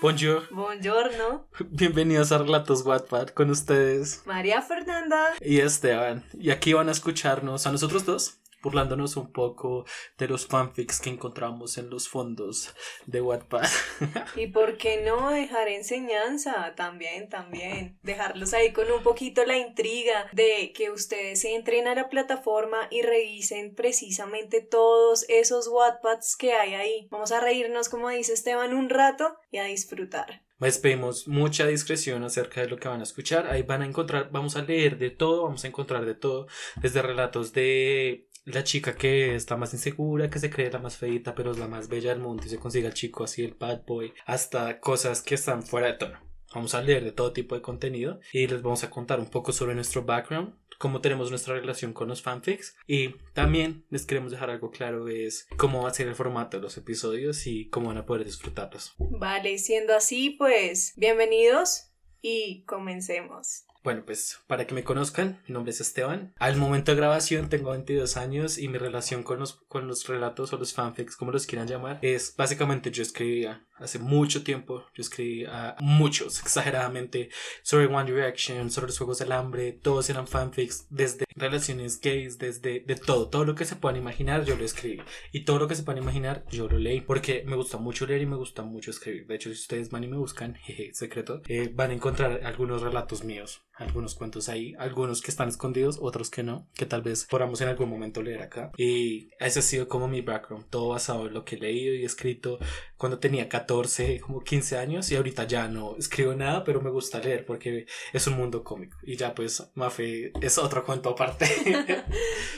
Bonjour. Buongiorno. Bienvenidos a Relatos Wattpad con ustedes. María Fernanda. Y Esteban. Y aquí van a escucharnos a nosotros dos burlándonos un poco de los fanfics que encontramos en los fondos de Wattpad. y por qué no dejar enseñanza también, también. Dejarlos ahí con un poquito la intriga de que ustedes entren a la plataforma y revisen precisamente todos esos Wattpads que hay ahí. Vamos a reírnos, como dice Esteban, un rato y a disfrutar. Les pedimos mucha discreción acerca de lo que van a escuchar. Ahí van a encontrar, vamos a leer de todo, vamos a encontrar de todo, desde relatos de la chica que está más insegura, que se cree la más feita, pero es la más bella del mundo y se consigue al chico así, el bad boy, hasta cosas que están fuera de tono. Vamos a leer de todo tipo de contenido y les vamos a contar un poco sobre nuestro background, cómo tenemos nuestra relación con los fanfics y también les queremos dejar algo claro es cómo va a ser el formato de los episodios y cómo van a poder disfrutarlos. Vale, siendo así, pues bienvenidos y comencemos. Bueno, pues para que me conozcan, mi nombre es Esteban. Al momento de grabación tengo 22 años y mi relación con los, con los relatos o los fanfics, como los quieran llamar, es básicamente yo escribía. Hace mucho tiempo, yo escribía muchos, exageradamente, sobre One Direction, sobre los Juegos del Hambre, todos eran fanfics, desde relaciones gays, desde de todo, todo lo que se puedan imaginar yo lo escribí. Y todo lo que se puedan imaginar yo lo leí porque me gusta mucho leer y me gusta mucho escribir. De hecho, si ustedes van y me buscan, jeje, secreto, eh, van a encontrar algunos relatos míos algunos cuentos ahí, algunos que están escondidos, otros que no, que tal vez podamos en algún momento leer acá. Y ese ha sido como mi background, todo basado en lo que he leído y escrito cuando tenía 14, como 15 años y ahorita ya no escribo nada, pero me gusta leer porque es un mundo cómico. Y ya pues Mafe es otro cuento aparte.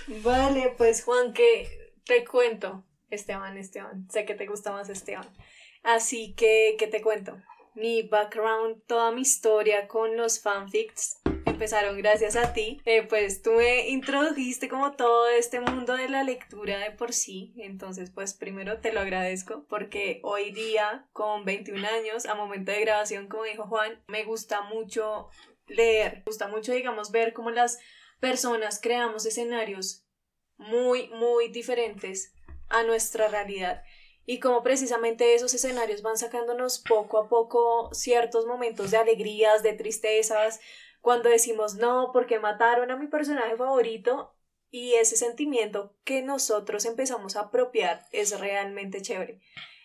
vale, pues Juan, que te cuento, Esteban, Esteban, sé que te gusta más Esteban. Así que, ¿qué te cuento? Mi background, toda mi historia con los fanfics empezaron gracias a ti. Eh, pues tú me introdujiste como todo este mundo de la lectura de por sí. Entonces, pues primero te lo agradezco porque hoy día, con 21 años, a momento de grabación, como dijo Juan, me gusta mucho leer. Me gusta mucho, digamos, ver cómo las personas creamos escenarios muy, muy diferentes a nuestra realidad y como precisamente esos escenarios van sacándonos poco a poco ciertos momentos de alegrías, de tristezas, cuando decimos no, porque mataron a mi personaje favorito y ese sentimiento que nosotros empezamos a apropiar es realmente chévere.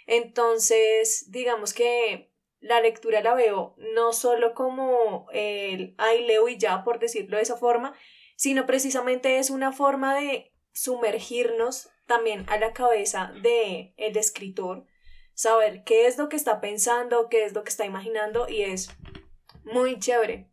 Entonces, digamos que la lectura la veo no solo como el ay leo y ya, por decirlo de esa forma, sino precisamente es una forma de sumergirnos también a la cabeza de el escritor, saber qué es lo que está pensando, qué es lo que está imaginando y es muy chévere.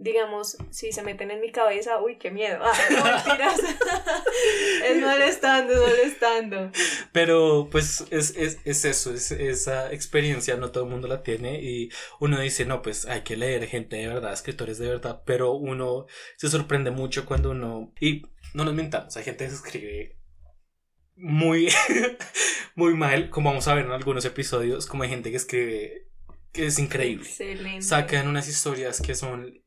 Digamos, si se meten en mi cabeza, uy, qué miedo. Ah, no mentiras. es molestando, es molestando. Pero pues es, es, es eso, es, esa experiencia no todo el mundo la tiene y uno dice, no, pues hay que leer gente de verdad, escritores de verdad, pero uno se sorprende mucho cuando uno... Y no nos mentamos, hay gente que escribe muy, muy mal, como vamos a ver en algunos episodios, como hay gente que escribe que es increíble. Sacan unas historias que son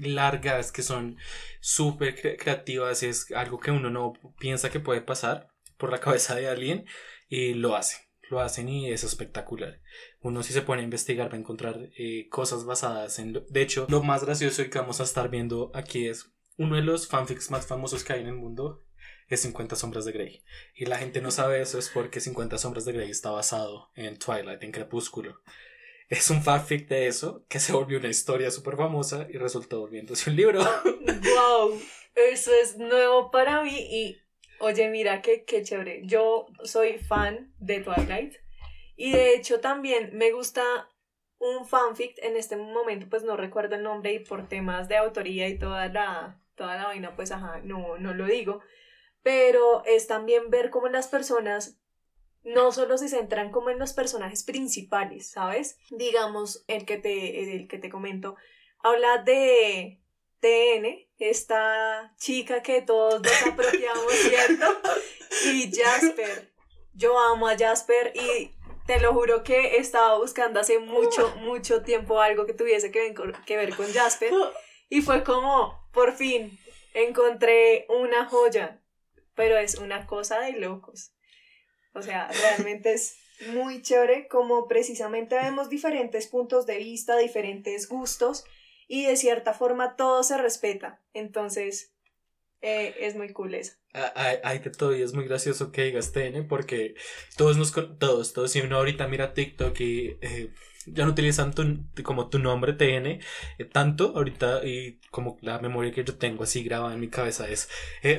largas, que son súper creativas, es algo que uno no piensa que puede pasar por la cabeza de alguien y lo hace. Lo hacen y es espectacular. Uno si se pone a investigar va a encontrar eh, cosas basadas en... Lo... De hecho, lo más gracioso que vamos a estar viendo aquí es uno de los fanfics más famosos que hay en el mundo es 50 sombras de Grey. Y la gente no sabe eso es porque 50 sombras de Grey está basado en Twilight, en Crepúsculo. Es un fanfic de eso que se volvió una historia súper famosa y resultó volviéndose un libro. ¡Wow! Eso es nuevo para mí y oye, mira qué, qué chévere. Yo soy fan de Twilight y de hecho también me gusta un fanfic en este momento pues no recuerdo el nombre y por temas de autoría y toda la toda la vaina pues ajá no no lo digo pero es también ver cómo las personas no solo se centran como en los personajes principales, ¿sabes? Digamos, el que te, el que te comento, habla de TN, esta chica que todos nos apropiamos, ¿cierto? Y Jasper. Yo amo a Jasper y te lo juro que estaba buscando hace mucho, mucho tiempo algo que tuviese que ver, que ver con Jasper. Y fue como, por fin, encontré una joya pero es una cosa de locos. O sea, realmente es muy chévere como precisamente vemos diferentes puntos de vista, diferentes gustos y de cierta forma todo se respeta. Entonces, eh, es muy cool eso. Hay, que todo y es muy gracioso que digas TN porque todos nos todos, todos, si uno ahorita mira TikTok y eh, ya no utilizan como tu nombre TN eh, tanto ahorita y como la memoria que yo tengo así grabada en mi cabeza es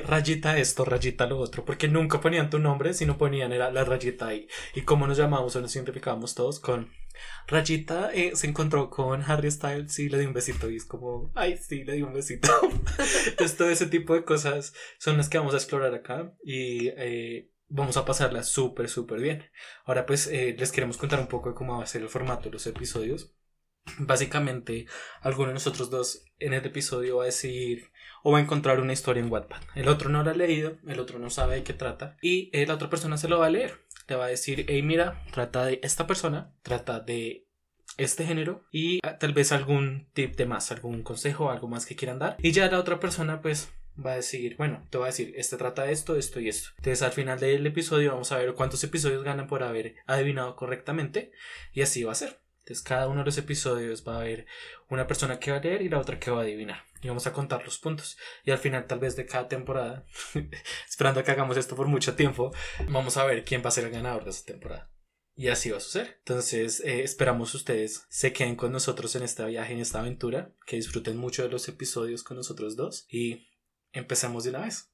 rayita esto, rayita lo otro, porque nunca ponían tu nombre, sino ponían la rayita ahí. Y como nos llamamos o nos identificábamos todos con Rayita eh, se encontró con Harry Styles y le dio un besito y es como, ay, sí, le dio un besito. Entonces todo ese tipo de cosas son las que vamos a explorar acá y vamos a pasarla súper, súper bien. Ahora pues eh, les queremos contar un poco de cómo va a ser el formato de los episodios. Básicamente, alguno de nosotros dos en este episodio va a decir o va a encontrar una historia en Wattpad. El otro no la ha leído, el otro no sabe de qué trata y eh, la otra persona se lo va a leer. Le va a decir, hey mira, trata de esta persona, trata de este género y ah, tal vez algún tip de más, algún consejo, algo más que quieran dar. Y ya la otra persona pues va a decir, bueno, te va a decir, este trata de esto, esto y esto. Entonces al final del episodio vamos a ver cuántos episodios ganan por haber adivinado correctamente y así va a ser. Entonces cada uno de los episodios va a haber una persona que va a leer y la otra que va a adivinar. Y vamos a contar los puntos. Y al final tal vez de cada temporada, esperando que hagamos esto por mucho tiempo, vamos a ver quién va a ser el ganador de esa temporada. Y así va a suceder. Entonces, eh, esperamos ustedes se queden con nosotros en este viaje, en esta aventura, que disfruten mucho de los episodios con nosotros dos y Empecemos de una vez.